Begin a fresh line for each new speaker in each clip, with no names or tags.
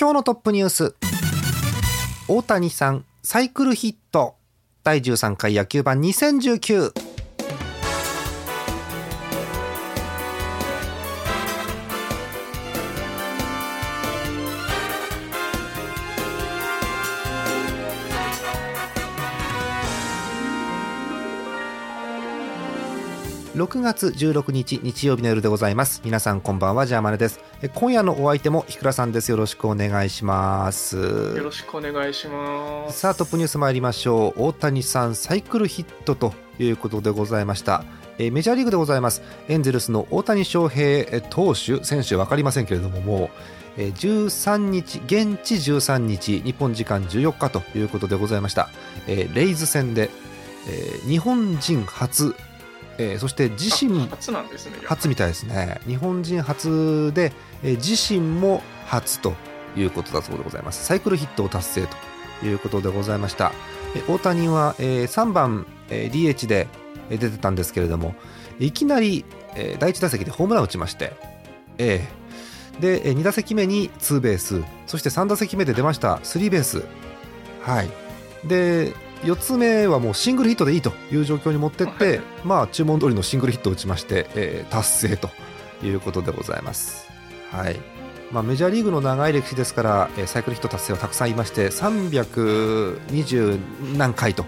今日のトップニュース。大谷さんサイクルヒット。第13回野球盤2019 6月16日日曜日の夜でございます。皆さんこんばんはジャーマネです。え今夜のお相手もひくらさんです。よろしくお願いします。
よろしくお願いします。
さあトップニュース参りましょう。大谷さんサイクルヒットということでございました。えーメジャーリーグでございます。エンゼルスの大谷翔平えー投手選手分かりませんけれどももうえー13日現地13日日本時間14日ということでございました、えーレイズ戦で、えー日本人初、えーそして自身
あ初なんですね。
初みたいですね。日本人初で、えー自身も初ということだそうでございます。サイクルヒットを達成ということでございました。えー大谷は、えー3番、えー DH でえー出てたんですけれどもいきなり、えー第1打席でホームランを打ちまして、えーでえ2打席目にツーベースそして3打席目で出ましたスリーベース。はい。で4つ目はもうシングルヒットでいいという状況に持ってって、
はい。
まあ注文通りのシングルヒットを打ちまして、えー達成ということでございます。はい。まあ、メジャーリーグの長い歴史ですから、えーサイクルヒット達成はたくさんいまして320何回と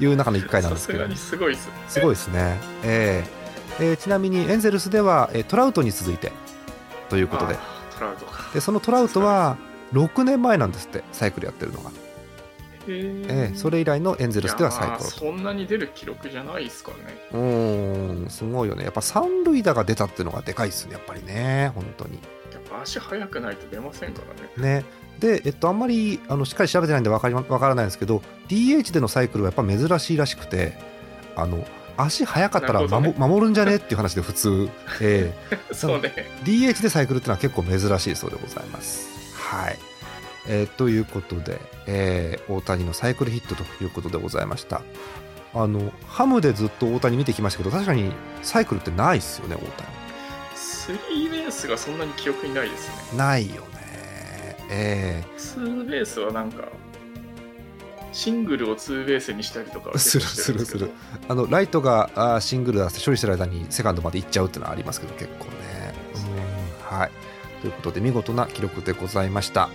いう中の1回なんですけど。
さすがにすごいです。
すごいですね、えーえーちなみにエンゼルスでは、えートラウトに続いてということで。
あトラウトか。
でそのトラウトは6年前なんですってサイクルやってるのが、えーそれ以来のエンゼルスではサイクル
いやまあそんなに出る記録じゃないですからね。
うーんすごいよね。やっぱ三塁打が出たっていうのがでかいですねやっぱりね。本当に。
やっぱ足速くないと出ませんからね。
ね。で、えっと、あんまりあのしっかり調べてないんで分かりまわからないんですけど DH でのサイクルはやっぱ珍しいらしくてあの足速かったら
なるね。
守,、守るんじゃねっていう話で普通、え
そうね。
ー DH でサイクルっていうのは結構珍しいそうでございます。はいえーということで、えー大谷のサイクルヒットということでございました。あのハムでずっと大谷見てきましたけど確かにサイクルってないですよね大谷。
スリーベースがそんなに記憶にないですね。
ないよね。え
ツーベースはなんか、シングルをツーベースにしたりとかは
する
すけど
するーあのライトがあーシングルだって処理してる間にセカンドまで行っちゃうっていうのはありますけど結構ね。うんはい。ということで見事な記録でございました。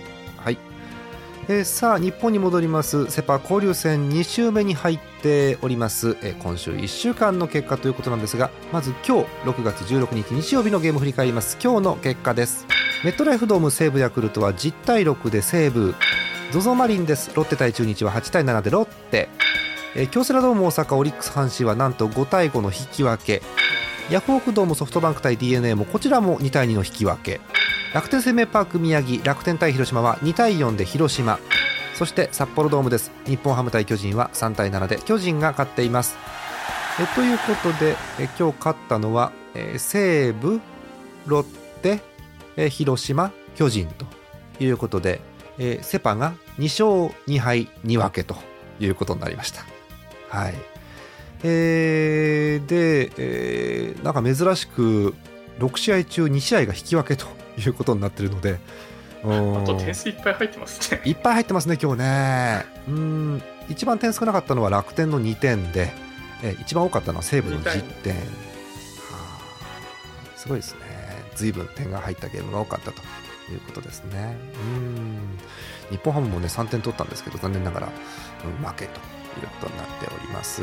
えーさあ日本に戻ります。セ・パ交流戦2週目に入っております、えー今週1週間の結果ということなんですがまず今日6月16日日曜日のゲームを振り返ります。今日の結果です。メットライフドーム西武ヤクルトは10対6で西武。ZOZO マリンです。ロッテ対中日は8対7でロッテ。えー京セラドーム大阪オリックス阪神はなんと5対5の引き分け。ヤフオクドームソフトバンク対 d n a もこちらも2対2の引き分け。楽天生命パーク宮城楽天対広島は2対4で広島。そして札幌ドームです。日本ハム対巨人は3対7で巨人が勝っています。えということでえ今日勝ったのは、えー西武ロッテ、え広島巨人ということで、えーセパが2勝2敗2分けということになりました。はい。えーで、えーなんか珍しく6試合中2試合が引き分けということになっているのでうん
あと点数いっぱい入ってますね。
いっぱい入ってますね、今日ね。うん、一番点少なかったのは楽天の2点で、え一番多かったのは西武の10点。はあすごいですね。随分点が入ったゲームが多かったということですね。うん、日本ハムもね、3点取ったんですけど、残念ながら、うん負けということになっております。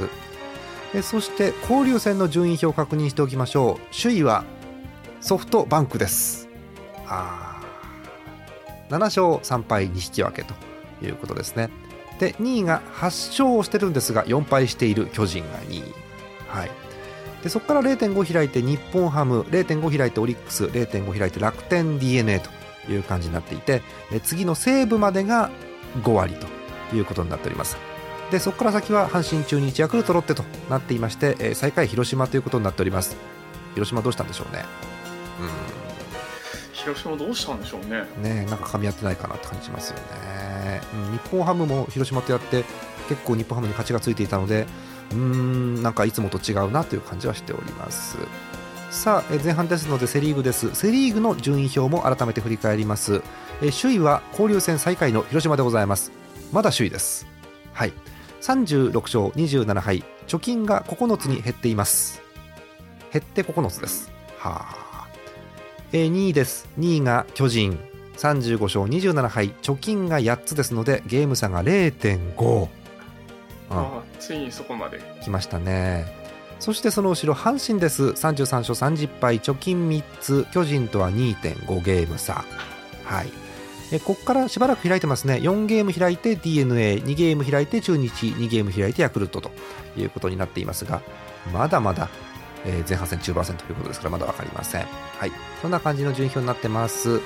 えそして、交流戦の順位表を確認しておきましょう。首位はソフトバンクです。あ7勝3敗2引き分けということですね。で2位が8勝をしてるんですが4敗している巨人が2位、はい、でそこから0.5開いて日本ハム0.5開いてオリックス0.5開いて楽天 d n a という感じになっていて次の西武までが5割ということになっております。でそこから先は阪神中日ヤクルトロッテとなっていまして、え最下位広島ということになっております。広島どうしたんでしょうね。うん。
広島どうしたんでしょうね。
ねなんか噛み合ってないかなって感じしますよね、うん、日本ハムも広島とやって結構日本ハムに勝ちがついていたのでうーんなんかいつもと違うなという感じはしております。さあえ前半ですのでセ・リーグです。セ・リーグの順位表も改めて振り返ります。え首位は交流戦最下位の広島でございます。まだ首位です。はい。36勝27敗。貯金が9つに減っています。減って9つです。はあ、えー2位です。2位が巨人。35勝27敗。貯金が8つですのでゲーム差が0.5、うん、
ああ、ついにそこまで。
来ましたね。そしてその後ろ阪神です。33勝30敗。貯金3つ。巨人とは2.5ゲーム差。はい。えここからしばらく開いてますね。4ゲーム開いて d n a 2ゲーム開いて中日。2ゲーム開いてヤクルトということになっていますがまだまだ、えー前半戦中盤戦ということですからまだ分かりません。はい。そんな感じの順位表になってます。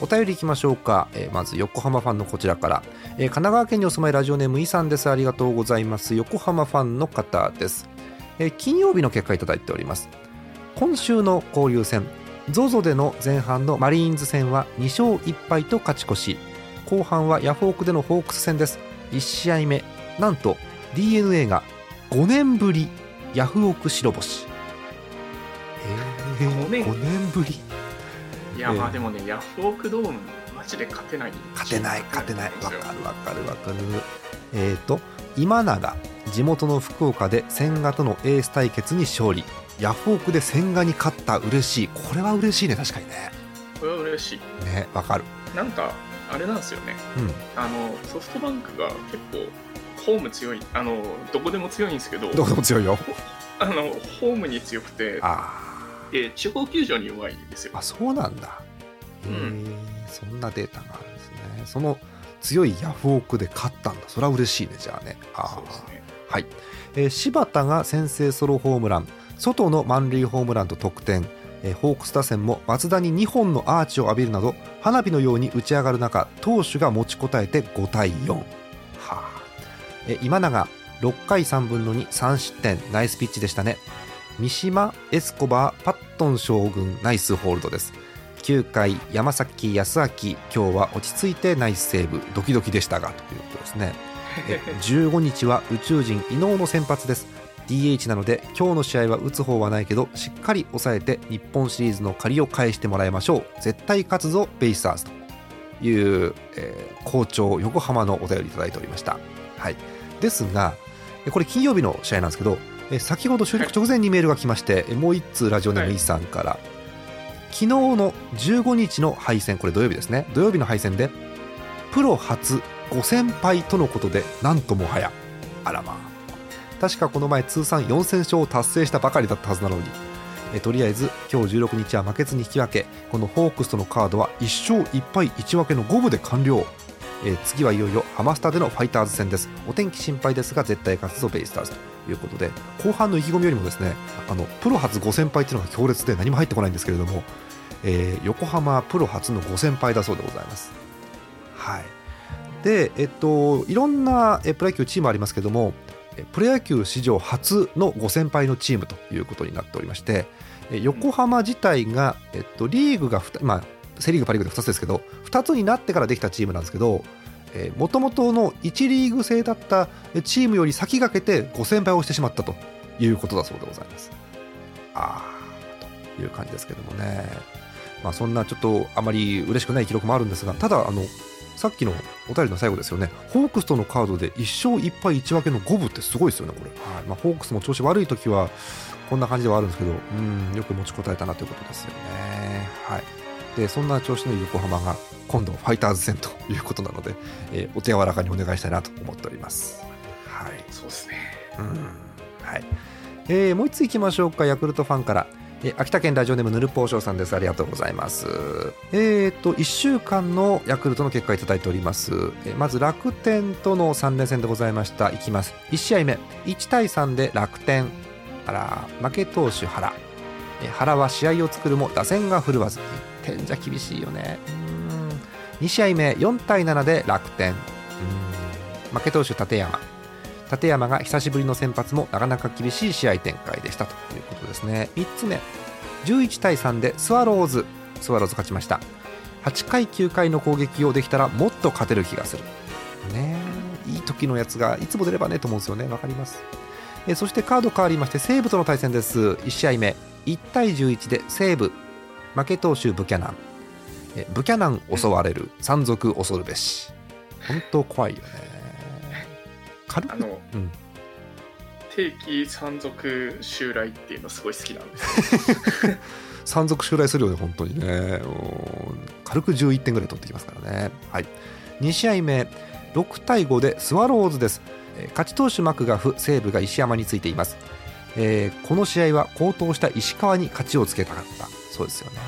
お便りいきましょうか、えーまず横浜ファンのこちらから、えー神奈川県にお住まいラジオネームイさんです。ありがとうございます。横浜ファンの方です、えー金曜日の結果いただいております。今週の交流戦 ZOZO での前半のマリーンズ戦は2勝1敗と勝ち越し。後半はヤフオクでのホークス戦です。1試合目なんと d n a が5年ぶりヤフオク白星、
5年
5年ぶり。
いや、
ええ。
まあでもね、ヤフオクドーム、マジで勝てない。
勝てない勝てない。わかるわかるわかる。えーと今永地元の福岡で千賀とのエース対決に勝利。ヤフオクで千賀に勝った嬉しい。これは嬉しいね確かにね。
これは嬉しい。
ねわかる。
なんか、あれなんですよね。
うん。
あの、ソフトバンクが結構、ホーム強い、あの、どこでも強いんですけど、
どこでも強いよ。
あの、ホームに強くて、
あ
で、地方球場に弱いんですよ。
ー。あそうなんだ。
うん。
そんなデータがあるんですね。その強いヤフオクで勝ったんだ。それは嬉しいねじゃあね。あー。
そうですね。
はい、えー柴田が先制ソロホームラン。外の満塁ホームランと得点、えーホークス打線も松田に2本のアーチを浴びるなど花火のように打ち上がる中投手が持ちこたえて5対4、はあ。えー今永6回3分の23失点。ナイスピッチでしたね三島エスコバーパットン将軍ナイスホールドです。9回山崎康明今日は落ち着いてナイスセーブドキドキでしたがということですね。え 15日は宇宙人伊能の先発です。DH なので今日の試合は打つ方はないけどしっかり抑えて日本シリーズの借りを返してもらいましょう。絶対勝つぞベイスターズ。という、えー好調横浜のお便りいただいておりました、はい、ですがえこれ金曜日の試合なんですけどえ先ほど収録直前にメールが来ましてえもう1通ラジオネーム
はい
E さんから、昨日の15日の敗戦これ土曜日ですね。土曜日の敗戦でプロ初5戦敗とのことでなんともはや。あらまあ。確かこの前通算4000勝を達成したばかりだったはずなのに。えとりあえず今日16日は負けずに引き分けこのホークスとのカードは1勝1敗1分けの5分で完了えー次はいよいよハマスタでのファイターズ戦です。お天気心配ですが絶対勝つぞベイスターズと。いうことで後半の意気込みよりもですねあのプロ初5戦敗っていうのが強烈で何も入ってこないんですけれども、えー横浜プロ初の5戦敗だそうでございます。はい。でえっといろんなプロ野球チームありますけどもプロ野球史上初の5戦敗のチームということになっておりまして横浜自体が、えっと、リーグが2、まあ、セ・リーグ、パ・リーグで2つですけど2つになってからできたチームなんですけどもともとの1リーグ制だったチームより先駆けて5戦敗をしてしまったということだそうでございます。あーという感じですけどもね、まあ、そんなちょっとあまり嬉しくない記録もあるんですがただあのさっきのお便りの最後ですよね。ホークスとのカードで1勝1敗1分けの5分ってすごいですよねこれ、はい。まあ、ホークスも調子悪い時はこんな感じではあるんですけどうんよく持ちこたえたなということですよね。はい。でそんな調子の横浜が今度ファイターズ戦ということなので、えーお手柔らかにお願いしたいなと思っております。はい。
そうですね。
うん。はい。えーもう一ついきましょうか。ヤクルトファンから、えー秋田県ラジオネームヌルポーショウさんです。ありがとうございます。えー、と1週間のヤクルトの結果いただいております、えーまず楽天との3連戦でございました。いきます。1試合目。1対3で楽天。あら負け投手原。えー原は試合を作るも打線が振るわず。1点じゃ厳しいよね。うん。2試合目4対7で楽天。負け投手立山。立山が久しぶりの先発もなかなか厳しい試合展開でしたということですね。3つ目。11対3でスワローズ。スワローズ勝ちました。8回9回の攻撃をできたらもっと勝てる気がする。ね。いい時のやつがいつも出ればねと思うんですよね。わかります。えそしてカード変わりまして西武との対戦です。1試合目。1対11で西武。負け投手ブキャナンえブキャナン襲われる。山賊恐るべし。本当怖いよね。軽く？
あの、
うん。
定期山賊襲来っていうのすごい好きなんです。よ
山賊襲来するよね本当にね。うん。軽く11点ぐらい取ってきますからね。はい。2試合目。6対5でスワローズです。えー勝ち投手マクガフ西武が石山についています、えーこの試合は好投した石川に勝ちをつけたかった。そうですよね、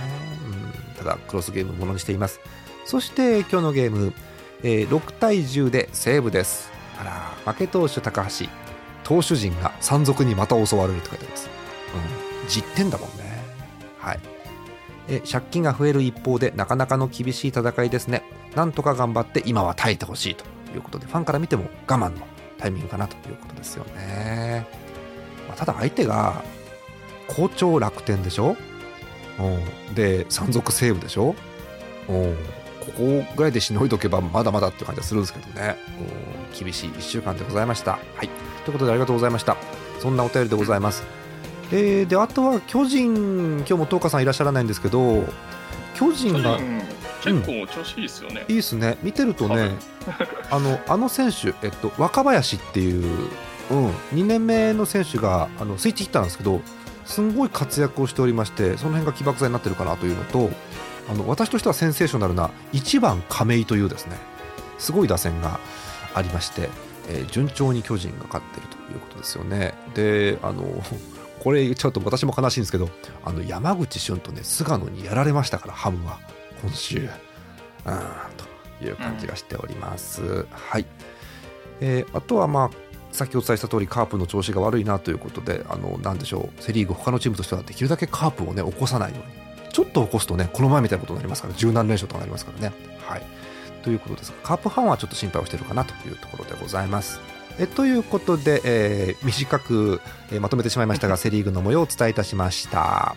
うん、ただクロスゲームものにしています。そして今日のゲーム、えー6対10で西武です。あら負け投手高橋投手陣が山賊にまた襲われるって書いてあります、うん、10点だもんね。はい。え借金が増える一方でなかなかの厳しい戦いですね。なんとか頑張って今は耐えてほしいということでファンから見ても我慢のタイミングかなということですよね、まあただ相手が好調楽天でしょ？うん。で山賊西武でしょ？うん。ここぐらいでしのいどけばまだまだっていう感じがするんですけどね。うん。厳しい1週間でございました。はい。ということでありがとうございました。そんなお便りでございます。えーであとは巨人今日も東花さんいらっしゃらないんですけど巨人が
うん。結構調子いいですよね、
いいですね。見てるとねあのあの選手、えっと、若林っていう、うん、2年目の選手があのスイッチヒッターなんですけどすんごい活躍をしておりましてその辺が起爆剤になってるかなというのとあの私としてはセンセーショナルな1番亀井というですねすごい打線がありまして、えー順調に巨人が勝ってるということですよね。であのこれ言っちゃうと私も悲しいんですけどあの山口俊とね菅野にやられましたからハムは今週うんという感じがしております。はい、えーあとはまあさっきお伝えした通りカープの調子が悪いなということであのなんでしょうセ・リーグ他のチームとしてはできるだけカープをね起こさないようにちょっと起こすとねこの前みたいなことになりますから柔軟連勝とかなりますからね。はいということですがカープファンはちょっと心配をしているかなというところでございます。えということで、えー短く、えーまとめてしまいましたが セ・リーグの模様をお伝えいたしました。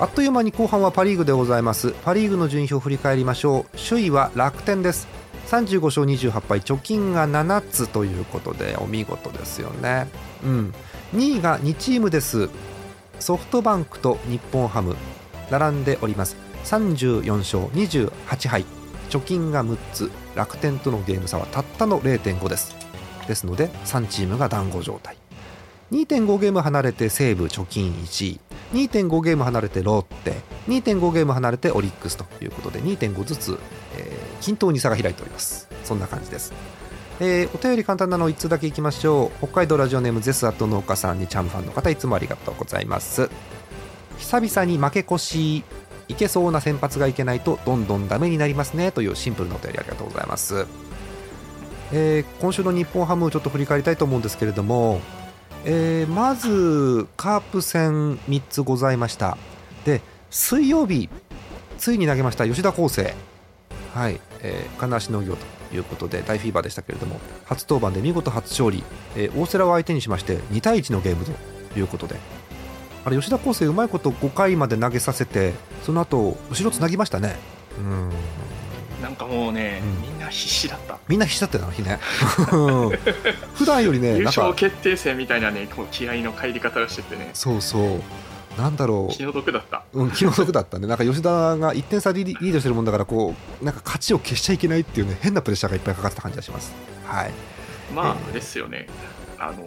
あっという間に後半はパ・リーグでございます。パ・リーグの順位表を振り返りましょう。首位は楽天です。35勝28敗。貯金が7つということでお見事ですよね。うん。2位が2チームです。ソフトバンクと日本ハム。並んでおります。34勝28敗。貯金が6つ。楽天とのゲーム差はたったの0.5です。ですので3チームが団子状態。2.5ゲーム離れて西武貯金1位。2.5ゲーム離れてロッテ2.5ゲーム離れてオリックスということで2.5ずつ、えー均等に差が開いております。そんな感じです、えーお便り簡単なのを1通だけいきましょう。北海道ラジオネームゼスアット農家さんにチャームファンの方いつもありがとうございます。久々に負け越しいけそうな先発がいけないとどんどんダメになりますねというシンプルなお便りありがとうございます、えー今週の日本ハムをちょっと振り返りたいと思うんですけれども、えーまずカープ戦3つございました。で水曜日ついに投げました吉田康生はい、えー、金足農業ということで大フィーバーでしたけれども初登板で見事初勝利、えー大瀬良を相手にしまして2対1のゲームということで。あれ吉田康生うまいこと5回まで投げさせてその後後ろつなぎましたね。うん。
なんかもうね、
うん。
みんな必死だった。
みんな必死だったよな日ね。普段よりね
優勝決定戦みたいなねこう気合の入り方をしててね。
そうそう。なんだろう。
気の毒だった。
うん、気の毒だったね、なんか吉田が1点差リリードしてるもんだから、こうなんか勝ちを消しちゃいけないっていうね、変なプレッシャーがいっぱいかかってた感じがします。はい、
まあ
えー。
ですよね。あの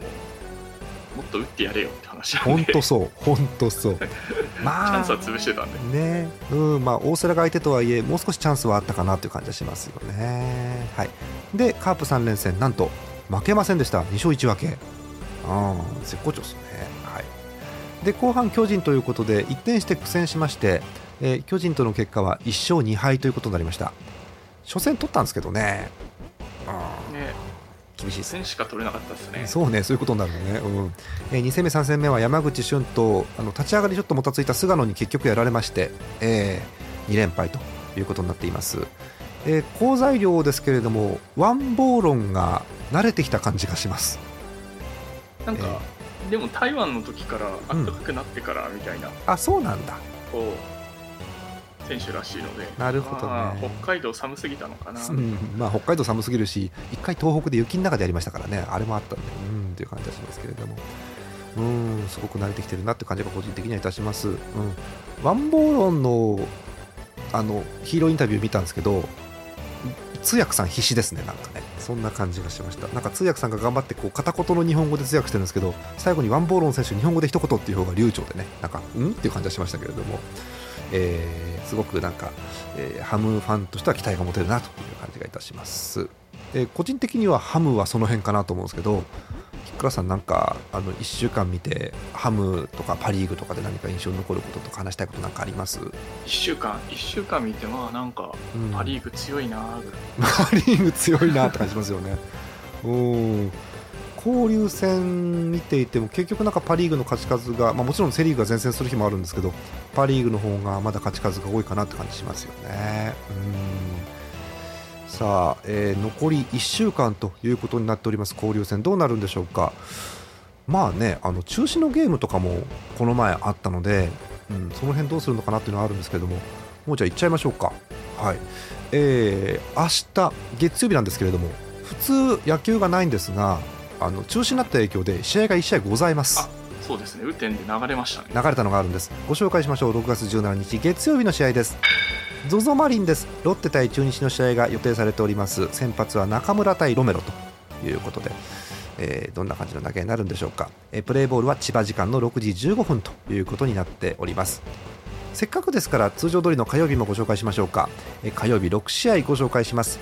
もっと打ってやれよって話
本当そう。本当そう。
チ
まあ
ャンスは潰してたんで。
ね。うんまあ大瀬良が相手とはいえもう少しチャンスはあったかなという感じがしますよね。はい。でカープ3連戦なんと負けませんでした。2勝1分け。ああ絶好調ですね。はい。で後半巨人ということで一転して苦戦しまして、えー巨人との結果は1勝2敗ということになりました。初戦取ったんですけどね。ああ
ね
厳しいですね。
戦しか取れなかったですね。
そうね、そういうことになるのね、うん。えー2戦目、3戦目は山口俊とあの立ち上がりちょっともたついた菅野に結局やられまして、え2連敗ということになっています。えー好材料ですけれども、ワンボーロンが慣れてきた感じがします。
なんか、でも台湾の時から
うん。
暖かくなってからみたいな、
あそうなんだ、
こう選手らしいので。
なるほどね。
まあ北海道寒すぎたのかな、
うん。まあ、北海道寒すぎるし、一回東北で雪の中でやりましたからね、あれもあったんで、うんという感じがしますけれども、うん、すごく慣れてきてるなって感じが個人的にはいたします。うん、ワンボーロンのあのヒーローインタビュー見たんですけど、通訳さん必死ですね、なんかね、そんな感じがしました。なんか通訳さんが頑張ってこう片言の日本語で通訳してるんですけど、最後にワンボーロン選手、日本語で一言っていう方が流暢でね、なんか、うん？っていう感じがしましたけれども、えーすごくなんか、えーハムファンとしては期待が持てるなという感じがいたします。えー個人的にはハムはその辺かなと思うんですけど、ひっくらさん、なんかあの1週間見て、ハムとかパ・リーグとかで何か印象に残ることとか話したいことなんかあります、
1週間1週間見てまあなんか
うん
パ・リーグ強いなぐらい、
パ・リーグ強いな って感じしますよね。うん交流戦見ていても結局なんかパ・リーグの勝ち数が、まあ、もちろんセ・リーグが前線する日もあるんですけどパ・リーグの方がまだ勝ち数が多いかなって感じしますよね。うんさあ、えー残り1週間ということになっております交流戦どうなるんでしょうか。まあねあの中止のゲームとかもこの前あったので、うん、その辺どうするのかなっていうのはあるんですけどももうじゃあ行っちゃいましょうか。はいえー明日月曜日なんですけれども普通野球がないんですがあの中止になった影響で試合が1試合ございます。
あそうですね。雨天で流れましたね。
流れたのがあるんです。ご紹介しましょう。6月17日月曜日の試合です。ZOZO マリンです。ロッテ対中日の試合が予定されております。先発は中村対ロメロということで、えーどんな感じの投げになるんでしょうか、えープレーボールは千葉時間の6時15分ということになっております。せっかくですから通常通りの火曜日もご紹介しましょうか、えー火曜日6試合ご紹介します、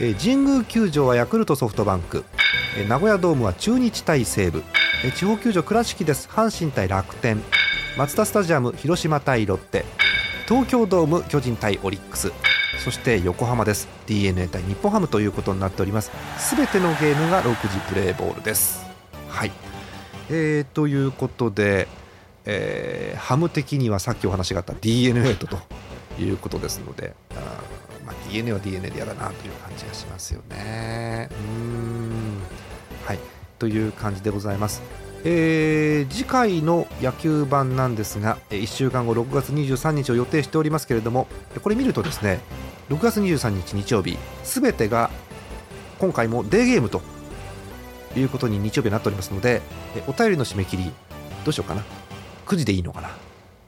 えー神宮球場はヤクルトソフトバンク、えー名古屋ドームは中日対西武、えー地方球場倉敷です。阪神対楽天。マツダスタジアム広島対ロッテ。東京ドーム巨人対オリックス。そして横浜です。d n a 対日本ハムということになっております。すべてのゲームが6時プレーボールです。はい。えー、ということで、えーハム的にはさっきお話があった d n a とということですのであ d n a は d n a でやだなという感じがしますよね。うん。はい。という感じでございます。えー次回の野球版なんですが、1週間後、6月23日を予定しておりますけれども、これ見るとですね、6月23日日曜日、すべてが今回もデーゲームということに日曜日になっておりますので、えお便りの締め切り、どうしようかな、9時でいいのかな。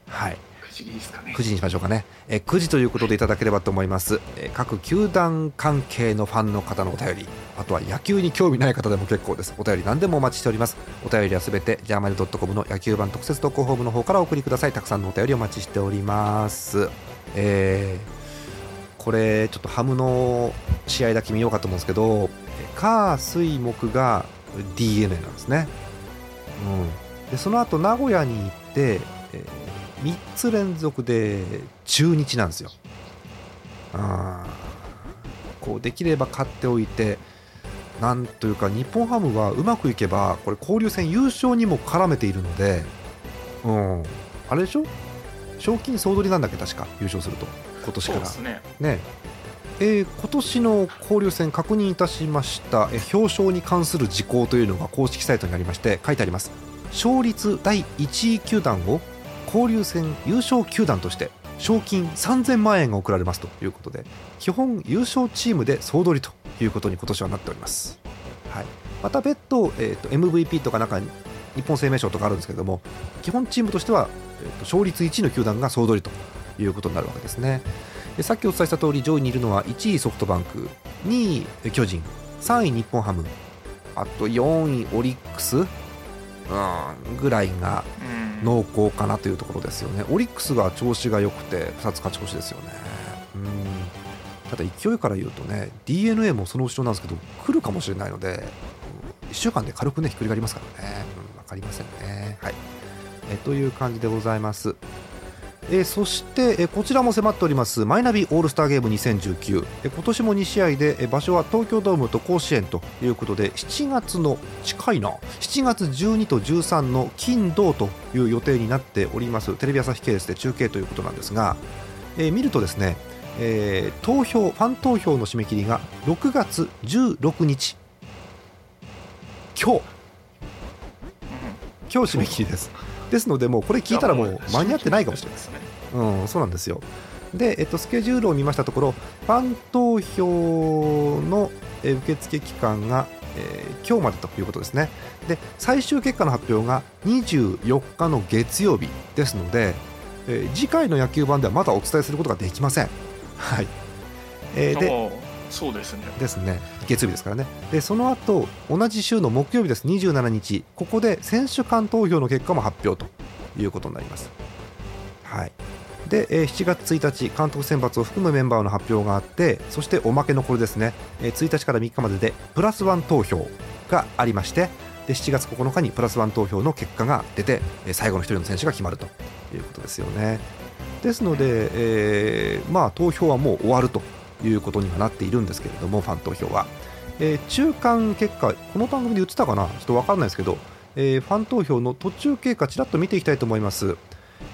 はい。
時いいですかね。
9時にしましょうかね、え9時ということでいただければと思います、え各球団関係のファンの方のお便り。あとは野球に興味ない方でも結構です。お便り何でもお待ちしております。お便りはすべてジャーマネドットコムの野球版特設投稿フォームの方からお送りください。たくさんのお便りお待ちしております。えーこれちょっとハムの試合だけ見ようかと思うんですけどえー火水木が d n a なんですね。うん。でその後名古屋に行って、え3つ連続で中日なんですよ。あー。こうできれば勝っておいてなんというか日本ハムはうまくいけばこれ交流戦優勝にも絡めているので、うん、あれでしょ？賞金総取りなんだっけ？確か優勝すると。今年から。
ね。
ね。えー今年の交流戦確認いたしました、えー表彰に関する事項というのが公式サイトにありまして書いてあります。勝率第1位球団を交流戦優勝球団として賞金3000万円が贈られますということで基本優勝チームで総取りということに今年はなっております、はい、また別途、えー、と MVP とかなんか日本生命賞とかあるんですけれども基本チームとしては、えーと勝率1位の球団が総取りということになるわけですね。でさっきお伝えした通り上位にいるのは1位ソフトバンク2位巨人3位日本ハムあと4位オリックスうん、ぐらいが
うん。
濃厚かなというところですよね、オリックスが調子が良くて2つ勝ち越しですよね、うん、ただ勢いから言うとね d n a もその後ろなんですけど来るかもしれないので1週間で軽くねひっくり返りますからね、うん、分かりませんね。はい。えという感じでございます。えそして、えこちらも迫っておりますマイナビオールスターゲーム2019、えー今年も2試合で、え場所は東京ドームと甲子園ということで7月の近いな。7月12と13の金土という予定になっておりますテレビ朝日系列で中継ということなんですが、え見るとですね、えー投票ファン投票の締め切りが6月16日今日。今日締め切りです。ですのでもうこれ聞いたらもう間に合ってないかもしれない
ですね
うん、そうなんですよ。で、えっと、スケジュールを見ましたところ、ファン投票のえー受付期間が、えー今日までということですね。で、最終結果の発表が24日の月曜日ですので、えー次回の野球版ではまだお伝えすることができません。はい。えーで、
そうですね。
ですね。月曜日ですからね。でその後同じ週の木曜日です。27日。ここで選手間投票の結果も発表ということになります。はい。で、えー7月1日監督選抜を含むメンバーの発表があってそしておまけのこれですね、えー1日から3日まででプラスワン投票がありましてで7月9日にプラスワン投票の結果が出てえー最後の1人の選手が決まるということですよね。ですので、えーまあ、投票はもう終わるということにはなっているんですけれども、ファン投票は。えー中間結果、この番組で言ってたかな、ちょっと分かんないですけど、えーファン投票の途中経過、ちらっと見ていきたいと思います。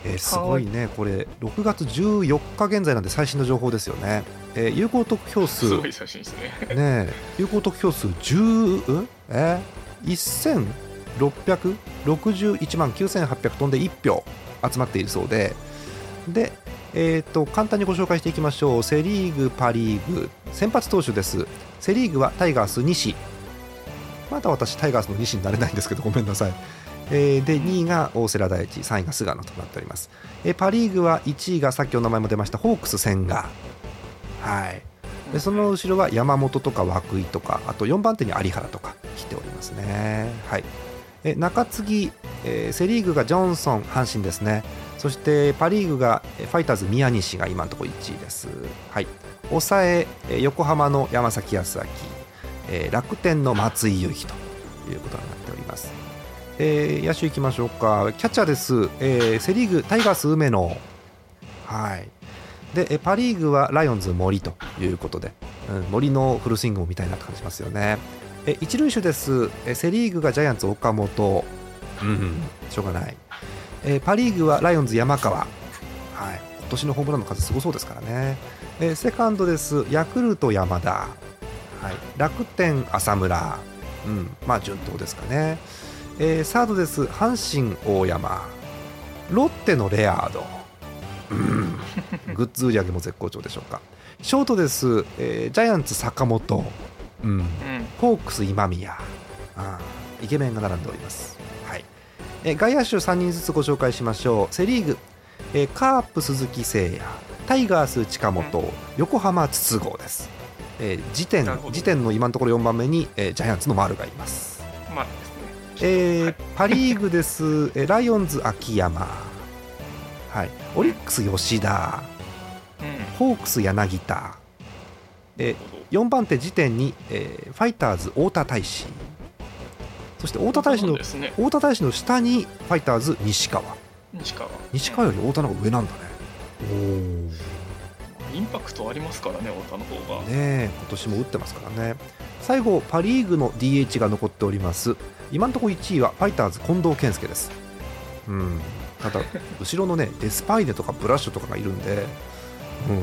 えーすごいね、これ、6月14日現在なんで最新の情報ですよね。えー有効得票数、ね
すごい写真ですね
え、有効得票数10、ん？えー、1661万9800飛んで1票集まっているそうで、で、えー、と簡単にご紹介していきましょう。セ・リーグ、パ・リーグ。先発投手です。セ・リーグはタイガース西。まだ私タイガースの西になれないんですけどごめんなさい、えーで2位が大瀬良大地3位が菅野となっております、えーパ・リーグは1位がさっきお名前も出ましたホークス千賀。はい。でその後ろは山本とか涌井とかあと4番手に有原とか来ておりますね。はい。え中継ぎ、えーセ・リーグがジョンソン阪神ですね。そしてパ・リーグがファイターズ宮西が今のところ1位です。はい。抑え横浜の山崎康晃、えー楽天の松井裕樹ということになっております。えー野手いきましょうか。キャッチャーです、えーセ・リーグタイガース梅野。はい。でパ・リーグはライオンズ森ということで、うん、森のフルスイングを見たいなって感じしますよね。え一塁手です。えセ・リーグがジャイアンツ岡本。うんしょうがない。えパ・リーグはライオンズ山川。はい。今年のホームランの数すごそうですからね。えセカンドです。ヤクルト山田。はい。楽天浅村。うん。まあ順当ですかね。えーサードです。阪神大山。ロッテのレアード。うん。グッズ売り上げも絶好調でしょうか。ショートです、えージャイアンツ坂本。うん。
うん。
ホークス今宮。あーイケメンが並んでおります、はいえー外野手3人ずつご紹介しましょう。セ・リーグ、えーカープ鈴木誠也。タイガース近本、横浜筒香です、えー時点時点の今のところ4番目に、えージャイアンツの丸がいます。
まあですね。
えー
はい。
パ・リーグです、えーライオンズ秋山、はい、オリックス吉田。
うん。
ホークス柳田、えー
なるほど。
4番手時点に、えーファイターズ太田大使そして太田大使の
ね。
太田大使の下にファイターズ西川。
西川。
西川より太田の方が上なんだね。
うんインパクトありますからね太田の方が。
おねえ今年も打ってますからね。最後パ・リーグの DH が残っております。今のところ1位はファイターズ近藤健介です。うん。ただ 後ろのねデスパイネとかブラッシュとかがいるんで。うん。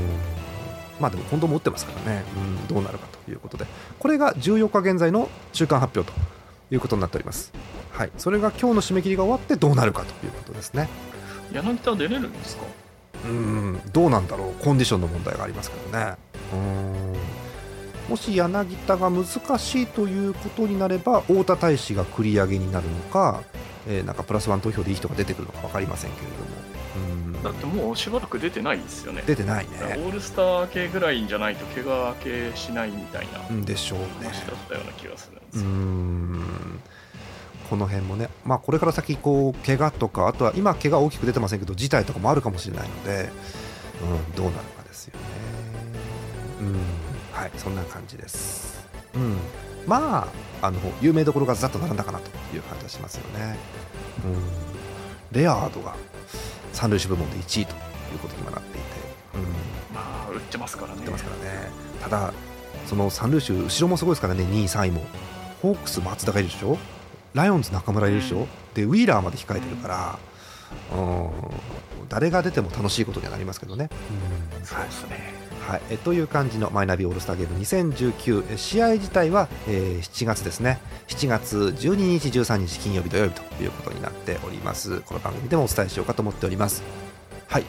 まあでも近藤も打ってますからね、うん、どうなるかということで。これが14日現在の中間発表ということになっております。はい。それが今日の締め切りが終わってどうなるかということですね。
柳田出れるんですか？
うん。どうなんだろう。コンディションの問題がありますけどね。うん。もし柳田が難しいということになれば太田大使が繰り上げになるのか、えーなんかプラスワン投票でいい人が出てくるのか分かりませんけれども。うん
だってもうしばらく出てないですよね。
出てない
オ
ね
ールスター系ぐらいじゃないと怪我明けしないみたいな。
うんでしょうね。
話だったような気がするんで
う
すよ、
ん。この辺もね、まあ、これから先こう怪我とかあとは今怪我大きく出てませんけど事態とかもあるかもしれないので、うん、どうなるかですよね。うん。はいそんな感じです。うん、まああの有名どころがざっと並んだかなという感じがしますよね。うん、レアードが三塁手部門で1位ということに今なっていて、うん、
まあ売ってますからね。
やってますからね。ただ、その三塁手、後ろもすごいですからね、2位、3位も。ホークス、松田がいるでしょ、ライオンズ、中村いるでしょ、でウィーラーまで控えてるから、うん、誰が出ても楽しいことにはなりますけどね。
そうですね
はい、えという感じのマイナビオールスターゲーム2019え試合自体は、えー7月ですね。7月12日13日金曜日土曜日ということになっております。この番組でもお伝えしようかと思っております。はい。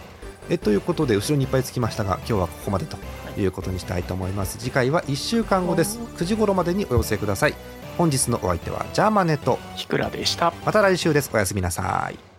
えということで後ろにいっぱいつきましたが今日はここまでということにしたいと思います。次回は1週間後です。9時頃までにお寄せください。本日のお相手はジャーマネと
ひくらでした。
また来週です。おやすみなさい